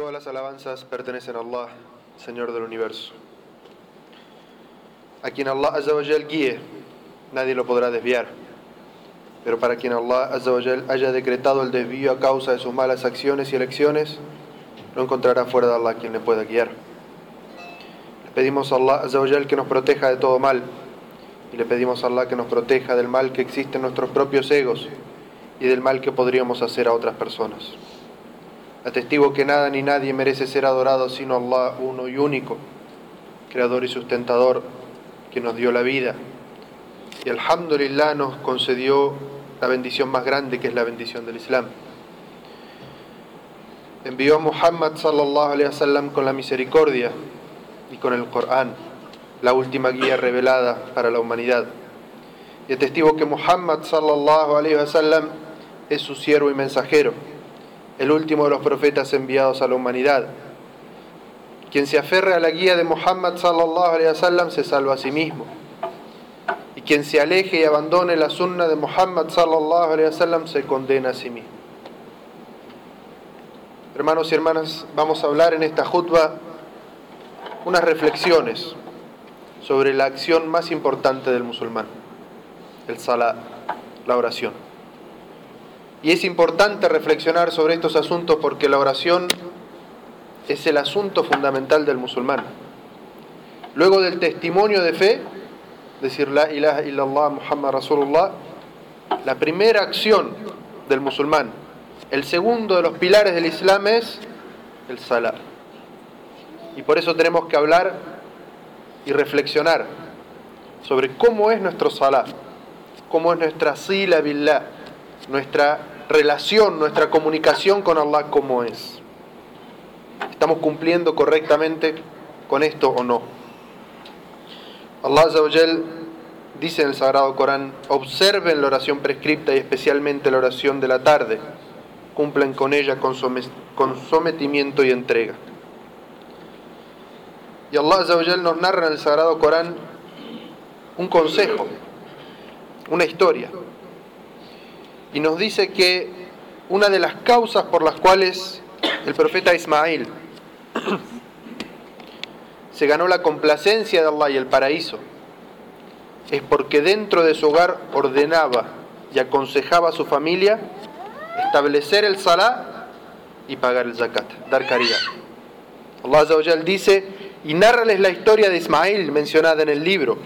Todas las alabanzas pertenecen a Allah, Señor del universo. A quien Allah Azza wa Jal guíe, nadie lo podrá desviar. Pero para quien Allah Azza wa Jal haya decretado el desvío a causa de sus malas acciones y elecciones, no encontrará fuera de Allah quien le pueda guiar. Le pedimos a Allah Azza wa Jal que nos proteja de todo mal y le pedimos a Allah que nos proteja del mal que existe en nuestros propios egos y del mal que podríamos hacer a otras personas. Atestigo que nada ni nadie merece ser adorado sino Allah uno y único, creador y sustentador, que nos dio la vida. Y alhamdulillah nos concedió la bendición más grande que es la bendición del Islam. Envió a Muhammad sallallahu alaihi wasallam con la misericordia y con el Corán, la última guía revelada para la humanidad. Y atestigo que Muhammad sallallahu alaihi wasallam es su siervo y mensajero el último de los profetas enviados a la humanidad. Quien se aferre a la guía de Muhammad sallallahu alaihi wasallam se salva a sí mismo. Y quien se aleje y abandone la sunna de Muhammad sallallahu alaihi wasallam se condena a sí mismo. Hermanos y hermanas, vamos a hablar en esta jutba unas reflexiones sobre la acción más importante del musulmán, el salat, la oración. Y es importante reflexionar sobre estos asuntos porque la oración es el asunto fundamental del musulmán. Luego del testimonio de fe, decir la ilaha illallah Muhammad Rasulullah, la primera acción del musulmán, el segundo de los pilares del Islam es el salat. Y por eso tenemos que hablar y reflexionar sobre cómo es nuestro salat, cómo es nuestra sila billah, nuestra relación, nuestra comunicación con Allah cómo es. ¿Estamos cumpliendo correctamente con esto o no? Allah Azawajal dice en el Sagrado Corán, observen la oración prescripta y especialmente la oración de la tarde, cumplen con ella con sometimiento y entrega. Y Allah Azawajal nos narra en el Sagrado Corán un consejo, una historia y nos dice que una de las causas por las cuales el profeta Ismael se ganó la complacencia de Allah y el paraíso es porque dentro de su hogar ordenaba y aconsejaba a su familia establecer el salá y pagar el zakat, dar caridad. Allah dice, y narrales la historia de Ismael mencionada en el libro.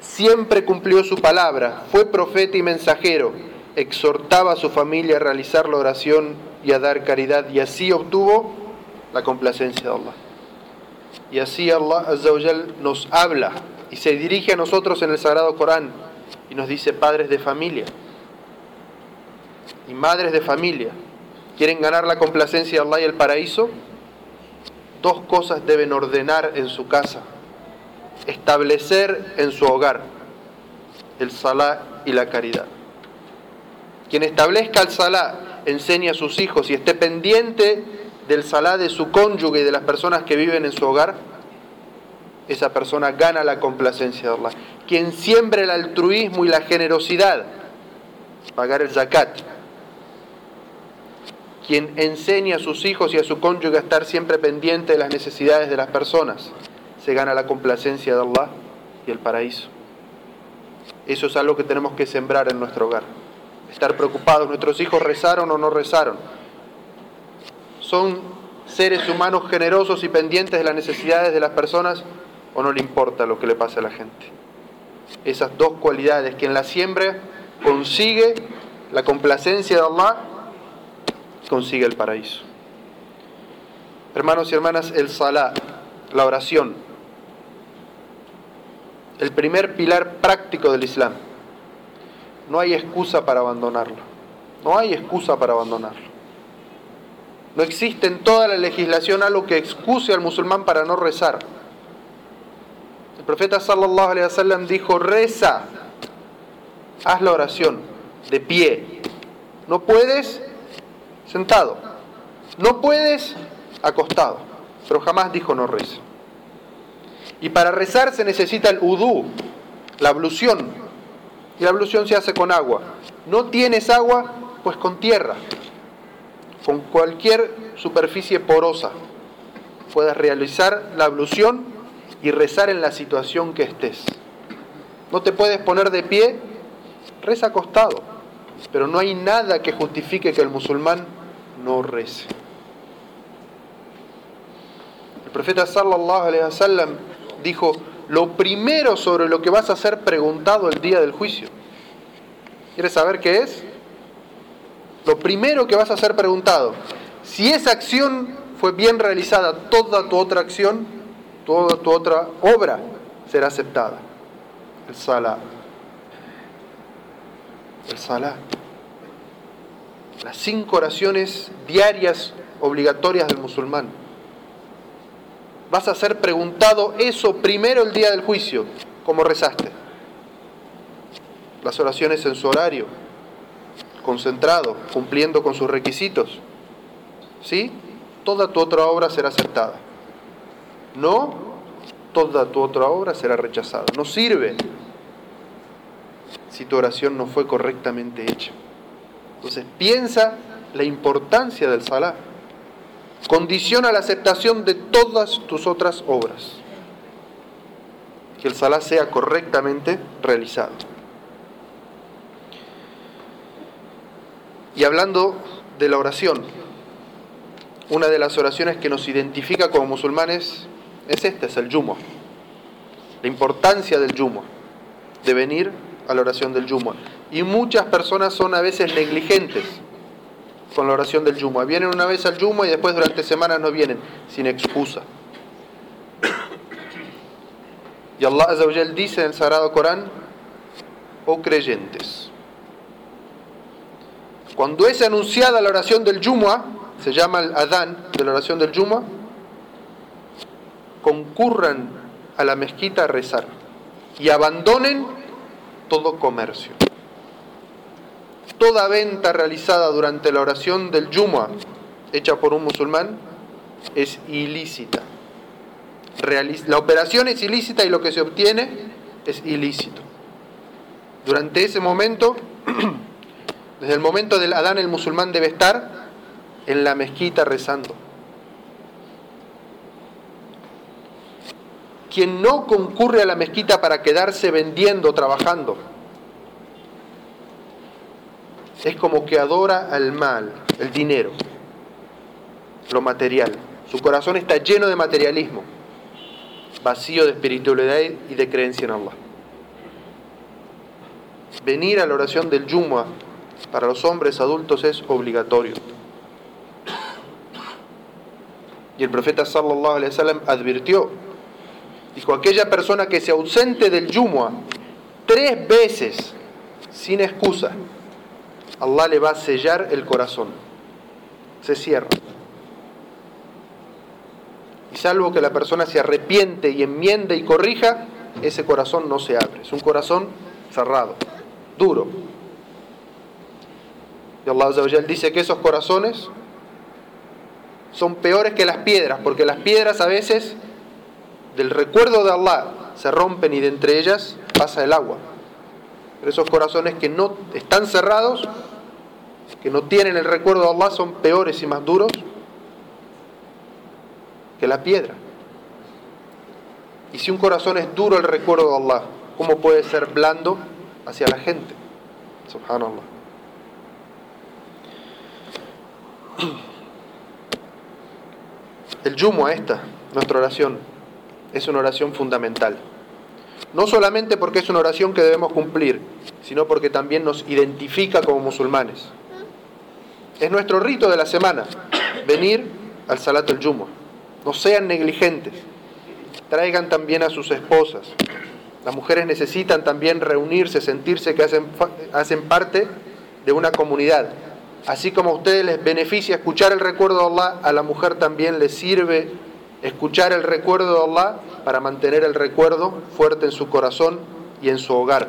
Siempre cumplió su palabra, fue profeta y mensajero exhortaba a su familia a realizar la oración y a dar caridad y así obtuvo la complacencia de Allah. Y así Allah nos habla y se dirige a nosotros en el Sagrado Corán y nos dice padres de familia y madres de familia. ¿Quieren ganar la complacencia de Allah y el paraíso? Dos cosas deben ordenar en su casa, establecer en su hogar, el salá y la caridad. Quien establezca el salá, enseña a sus hijos y esté pendiente del salá de su cónyuge y de las personas que viven en su hogar, esa persona gana la complacencia de Allah. Quien siembre el altruismo y la generosidad, pagar el zakat. Quien enseña a sus hijos y a su cónyuge a estar siempre pendiente de las necesidades de las personas, se gana la complacencia de Allah y el paraíso. Eso es algo que tenemos que sembrar en nuestro hogar estar preocupados. Nuestros hijos rezaron o no rezaron. Son seres humanos generosos y pendientes de las necesidades de las personas o no le importa lo que le pase a la gente. Esas dos cualidades, quien la siembra consigue la complacencia de Allah, consigue el paraíso. Hermanos y hermanas, el salá, la oración, el primer pilar práctico del Islam no hay excusa para abandonarlo. No hay excusa para abandonarlo. No existe en toda la legislación algo que excuse al musulmán para no rezar. El profeta sallallahu alaihi wasallam dijo, "Reza. Haz la oración de pie. No puedes sentado. No puedes acostado." Pero jamás dijo no reza. Y para rezar se necesita el udú, la ablución, y la ablución se hace con agua. No tienes agua, pues con tierra, con cualquier superficie porosa, puedas realizar la ablución y rezar en la situación que estés. No te puedes poner de pie, reza acostado, pero no hay nada que justifique que el musulmán no rece. El profeta sallallahu alaihi wasallam dijo, lo primero sobre lo que vas a ser preguntado el día del juicio. ¿Quieres saber qué es? Lo primero que vas a ser preguntado, si esa acción fue bien realizada, toda tu otra acción, toda tu otra obra será aceptada. El salá. El salá. Las cinco oraciones diarias obligatorias del musulmán. Vas a ser preguntado eso primero el día del juicio, como rezaste. Las oraciones en su horario, concentrado, cumpliendo con sus requisitos. ¿Sí? Toda tu otra obra será aceptada. No, toda tu otra obra será rechazada. No sirve si tu oración no fue correctamente hecha. Entonces piensa la importancia del salá. Condiciona la aceptación de todas tus otras obras. Que el salá sea correctamente realizado. Y hablando de la oración, una de las oraciones que nos identifica como musulmanes es esta, es el yumo. La importancia del yumo, de venir a la oración del yumo. Y muchas personas son a veces negligentes con la oración del Yuma. Vienen una vez al Yuma y después durante semanas no vienen, sin excusa. Y Allah Azawajal dice en el Sagrado Corán, oh creyentes, cuando es anunciada la oración del Yuma, se llama el Adán de la oración del Yuma, concurran a la mezquita a rezar y abandonen todo comercio toda venta realizada durante la oración del Yuma hecha por un musulmán es ilícita. La operación es ilícita y lo que se obtiene es ilícito. Durante ese momento, desde el momento del Adán, el musulmán debe estar en la mezquita rezando. Quien no concurre a la mezquita para quedarse vendiendo, trabajando, es como que adora al mal, el dinero, lo material. Su corazón está lleno de materialismo, vacío de espiritualidad y de creencia en Allah. Venir a la oración del Yumwa para los hombres adultos es obligatorio. Y el profeta sallallahu alaihi wasallam advirtió, dijo, aquella persona que se ausente del Yumwa tres veces sin excusa, Allah le va a sellar el corazón. Se cierra. Y salvo que la persona se arrepiente y enmiende y corrija, ese corazón no se abre. Es un corazón cerrado, duro. Y Allah dice que esos corazones son peores que las piedras, porque las piedras a veces del recuerdo de Allah se rompen y de entre ellas pasa el agua. Pero esos corazones que no están cerrados que no tienen el recuerdo de Allah son peores y más duros que la piedra. Y si un corazón es duro el recuerdo de Allah, ¿cómo puede ser blando hacia la gente? Subhanallah. El yumo a esta, nuestra oración, es una oración fundamental. No solamente porque es una oración que debemos cumplir, sino porque también nos identifica como musulmanes. Es nuestro rito de la semana, venir al Salat el Yumo. No sean negligentes. Traigan también a sus esposas. Las mujeres necesitan también reunirse, sentirse que hacen, hacen parte de una comunidad. Así como a ustedes les beneficia escuchar el recuerdo de Allah, a la mujer también les sirve escuchar el recuerdo de Allah para mantener el recuerdo fuerte en su corazón y en su hogar.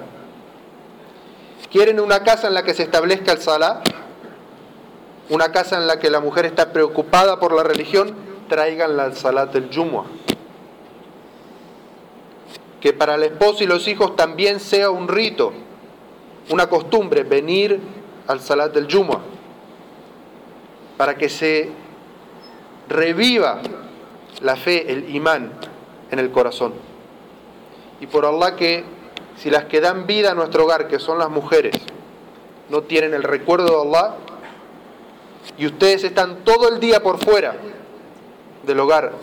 ¿Quieren una casa en la que se establezca el Salat? Una casa en la que la mujer está preocupada por la religión, tráiganla al Salat del Jumu'ah. Que para el esposo y los hijos también sea un rito, una costumbre, venir al Salat del Jumu'ah. Para que se reviva la fe, el imán en el corazón. Y por Allah que si las que dan vida a nuestro hogar, que son las mujeres, no tienen el recuerdo de Allah, y ustedes están todo el día por fuera del hogar,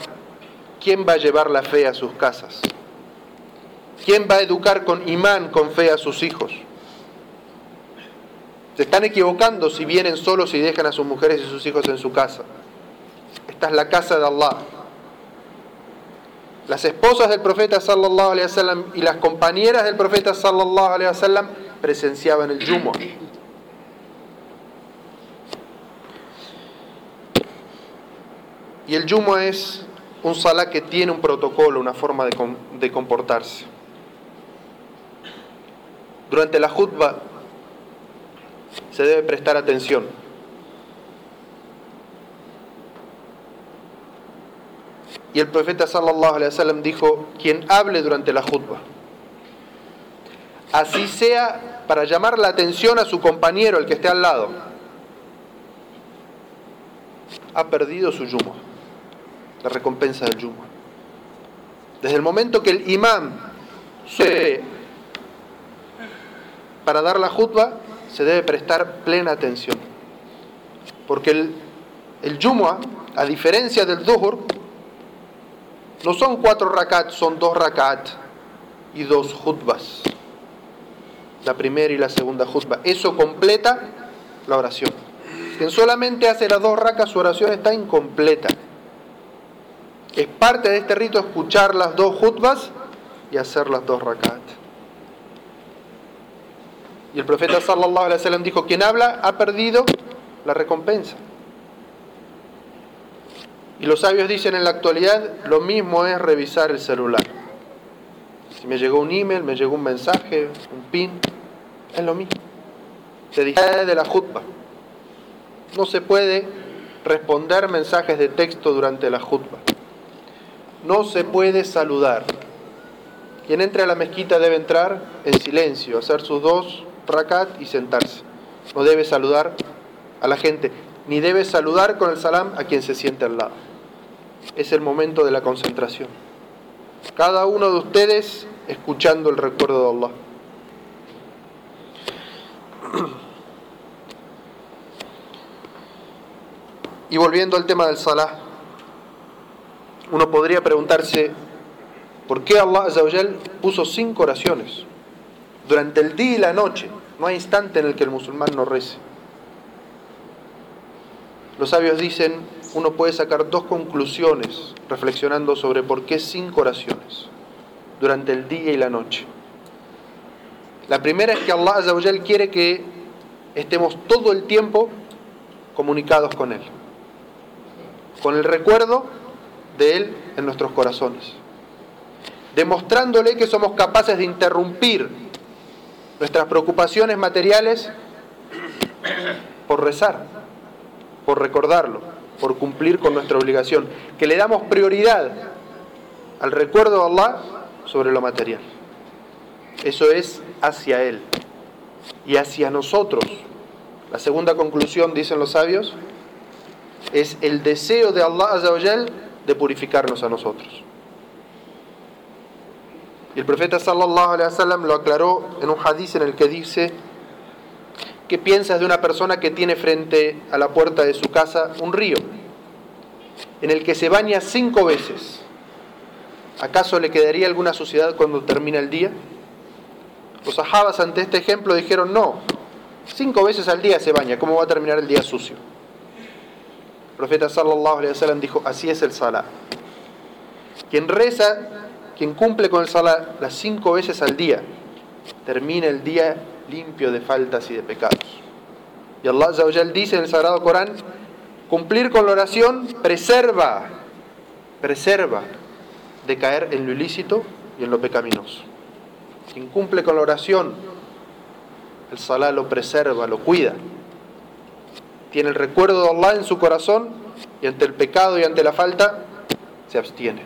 ¿quién va a llevar la fe a sus casas? ¿Quién va a educar con imán, con fe a sus hijos? Se están equivocando si vienen solos y dejan a sus mujeres y sus hijos en su casa. Esta es la casa de Allah. Las esposas del profeta sallallahu alaihi wasallam y las compañeras del profeta sallallahu alaihi wasallam presenciaban el Jumu'ah. Y el Jumu'ah es un salah que tiene un protocolo, una forma de, de comportarse. Durante la khutbah se debe prestar atención. Y el profeta sallallahu alaihi wasallam dijo, quien hable durante la khutbah, así sea para llamar la atención a su compañero, el que esté al lado, ha perdido su yumo, la recompensa del yumo. Desde el momento que el imán sube para dar la khutbah, se debe prestar plena atención. Porque el, el a diferencia del Dhuhr, no son cuatro rakat, son dos rakat y dos jutbas. La primera y la segunda jutba. Eso completa la oración. Quien solamente hace las dos rakas, su oración está incompleta. Es parte de este rito escuchar las dos jutbas y hacer las dos rakat. Y el profeta sallallahu alaihi wasallam dijo, quien habla ha perdido la recompensa. Y los sabios dicen en la actualidad, lo mismo es revisar el celular. Si me llegó un email, me llegó un mensaje, un pin, es lo mismo. Se distrae de la jutba. No se puede responder mensajes de texto durante la jutba. No se puede saludar. Quien entre a la mezquita debe entrar en silencio, hacer sus dos rakat y sentarse. No debe saludar a la gente, ni debe saludar con el salam a quien se siente al lado. Es el momento de la concentración. Cada uno de ustedes escuchando el recuerdo de Allah. Y volviendo al tema del salah, uno podría preguntarse, ¿por qué Allah puso cinco oraciones? durante el día y la noche. No hay instante en el que el musulmán no rece. Los sabios dicen, uno puede sacar dos conclusiones reflexionando sobre por qué cinco oraciones durante el día y la noche. La primera es que Allah quiere que estemos todo el tiempo comunicados con Él, con el recuerdo de Él en nuestros corazones, demostrándole que somos capaces de interrumpir nuestras preocupaciones materiales por rezar, por recordarlo, por cumplir con nuestra obligación, que le damos prioridad al recuerdo de Allah sobre lo material. Eso es hacia Él y hacia nosotros. La segunda conclusión, dicen los sabios, es el deseo de Allah de purificarnos a nosotros. Y el profeta sallallahu alaihi wasallam lo aclaró en un hadiz en el que dice: ¿Qué piensas de una persona que tiene frente a la puerta de su casa un río en el que se baña cinco veces? ¿Acaso le quedaría alguna suciedad cuando termina el día? Los sahabas ante este ejemplo dijeron: No, cinco veces al día se baña, ¿cómo va a terminar el día sucio? Profeta sallallahu alaihi wasallam dijo: Así es el salah. Quien reza quien cumple con el salah las cinco veces al día, termina el día limpio de faltas y de pecados. Y Allah dice en el Sagrado Corán, cumplir con la oración preserva, preserva de caer en lo ilícito y en lo pecaminoso. Quien cumple con la oración, el salah lo preserva, lo cuida. Tiene el recuerdo de Allah en su corazón y ante el pecado y ante la falta se abstiene.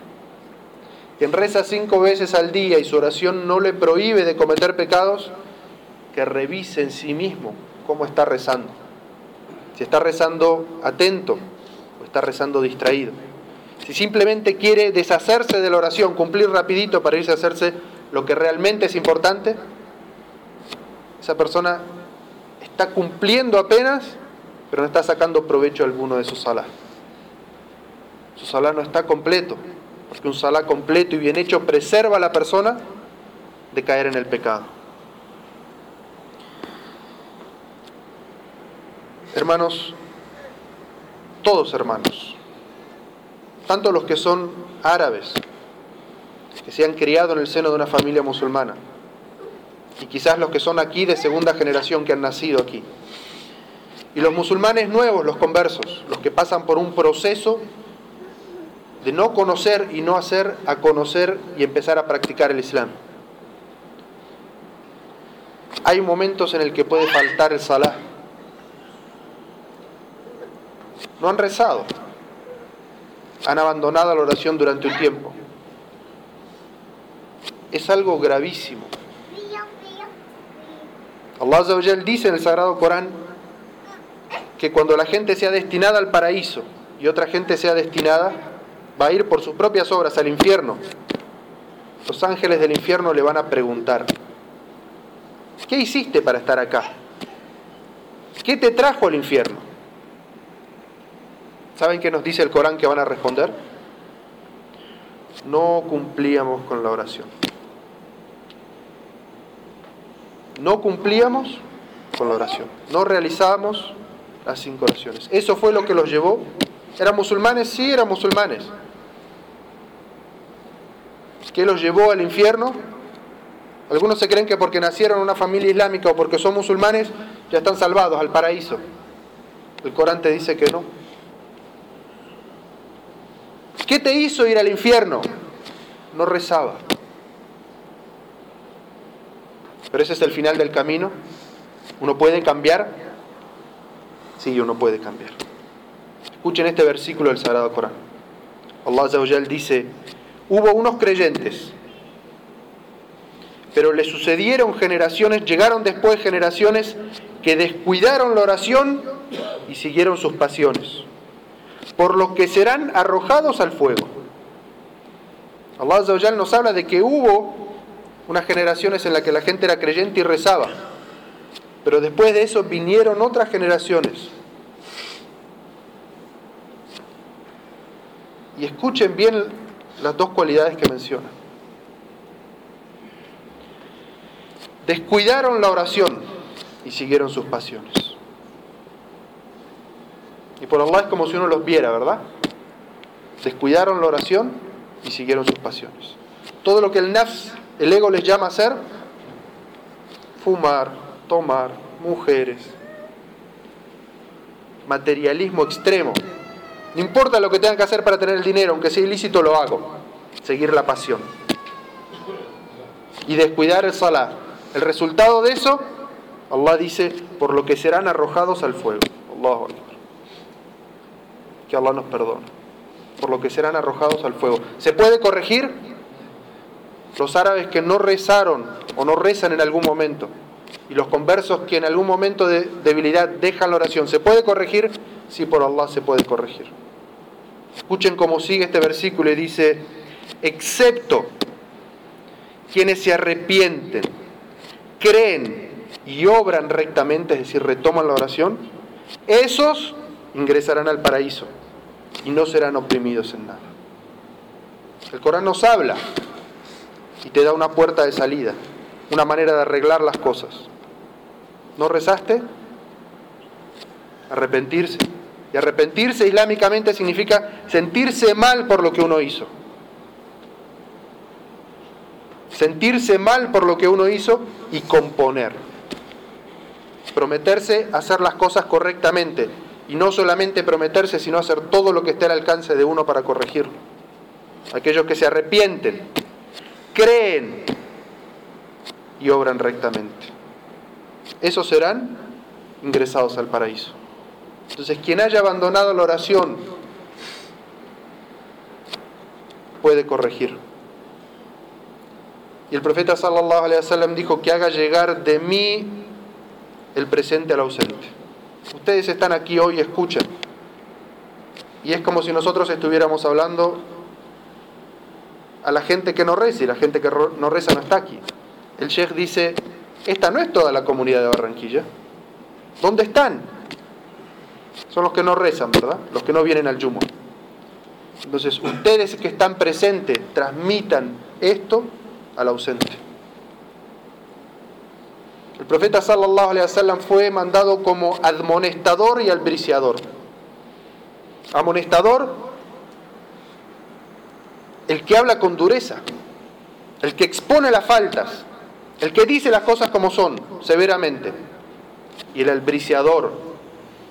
Quien reza cinco veces al día y su oración no le prohíbe de cometer pecados, que revise en sí mismo cómo está rezando. Si está rezando atento o está rezando distraído. si simplemente quiere deshacerse de la oración, cumplir rapidito para irse a hacerse lo que realmente es importante, esa persona está cumpliendo apenas, pero no está sacando provecho alguno de su salá. Su salá no está completo, porque un salá completo y bien hecho preserva a la persona de caer en el pecado. Hermanos, todos hermanos, tanto los que son árabes, que se han criado en el seno de una familia musulmana, y quizás los que son aquí de segunda generación que han nacido aquí, y los musulmanes nuevos, los conversos, los que pasan por un proceso de no conocer y no hacer a conocer y empezar a practicar el Islam. Hay momentos en el que puede faltar el salah. No han rezado, han abandonado la oración durante un tiempo. Es algo gravísimo. Allah dice en el Sagrado Corán que cuando la gente sea destinada al paraíso y otra gente sea destinada, va a ir por sus propias obras al infierno. Los ángeles del infierno le van a preguntar, ¿qué hiciste para estar acá? ¿Qué te trajo al infierno? ¿Saben qué nos dice el Corán que van a responder? No cumplíamos con la oración. No cumplíamos con la oración. No realizábamos las cinco oraciones. Eso fue lo que los llevó. ¿Eran musulmanes? Sí, eran musulmanes. ¿Qué los llevó al infierno? Algunos se creen que porque nacieron en una familia islámica o porque son musulmanes ya están salvados al paraíso. El Corán te dice que no. ¿Qué te hizo ir al infierno? No rezaba. Pero ese es el final del camino. Uno puede cambiar. Sí, uno puede cambiar. Escuchen este versículo del Sagrado Corán. Allah dice, hubo unos creyentes, pero le sucedieron generaciones, llegaron después generaciones que descuidaron la oración y siguieron sus pasiones por lo que serán arrojados al fuego. Allah nos habla de que hubo unas generaciones en las que la gente era creyente y rezaba, pero después de eso vinieron otras generaciones. Y escuchen bien las dos cualidades que menciona. Descuidaron la oración y siguieron sus pasiones. Y por Allah es como si uno los viera, ¿verdad? Descuidaron la oración y siguieron sus pasiones. Todo lo que el nafs, el ego les llama a hacer, fumar, tomar, mujeres, materialismo extremo. No importa lo que tengan que hacer para tener el dinero, aunque sea ilícito, lo hago. Seguir la pasión. Y descuidar el salah. El resultado de eso, Allah dice, por lo que serán arrojados al fuego. Allahu que Allah nos perdone, por lo que serán arrojados al fuego. ¿Se puede corregir? Los árabes que no rezaron o no rezan en algún momento, y los conversos que en algún momento de debilidad dejan la oración, ¿se puede corregir? Sí, por Allah se puede corregir. Escuchen cómo sigue este versículo y dice, excepto quienes se arrepienten, creen y obran rectamente, es decir, retoman la oración, esos ingresarán al paraíso y no serán oprimidos en nada. El Corán nos habla y te da una puerta de salida, una manera de arreglar las cosas. ¿No rezaste? Arrepentirse. Y arrepentirse islámicamente significa sentirse mal por lo que uno hizo. Sentirse mal por lo que uno hizo y componer. Prometerse hacer las cosas correctamente y no solamente prometerse, sino hacer todo lo que esté al alcance de uno para corregirlo. Aquellos que se arrepienten, creen y obran rectamente. Esos serán ingresados al paraíso. Entonces, quien haya abandonado la oración puede corregir. Y el profeta sallallahu alaihi wasallam dijo que haga llegar de mí el presente al ausente. Ustedes están aquí hoy escuchan. y es como si nosotros estuviéramos hablando a la gente que no reza y la gente que no reza no está aquí. El sheikh dice, esta no es toda la comunidad de Barranquilla. ¿Dónde están? Son los que no rezan, ¿verdad? Los que no vienen al yumo. Entonces, ustedes que están presentes, transmitan esto al ausente. El profeta sallallahu alaihi wasallam fue mandado como admonestador y albriciador. Amonestador, el que habla con dureza, el que expone las faltas, el que dice las cosas como son, severamente. Y el albriciador,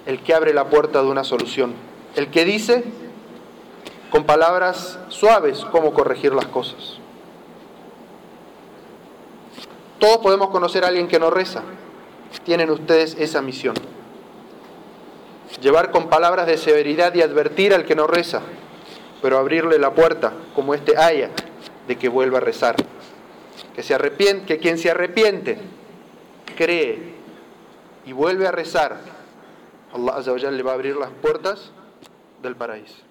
el que abre la puerta de una solución, el que dice con palabras suaves cómo corregir las cosas. Todos podemos conocer a alguien que no reza. Tienen ustedes esa misión. Llevar con palabras de severidad y advertir al que no reza, pero abrirle la puerta, como este haya, de que vuelva a rezar. Que, se arrepiente, que quien se arrepiente, cree y vuelve a rezar, Allah le va a abrir las puertas del paraíso.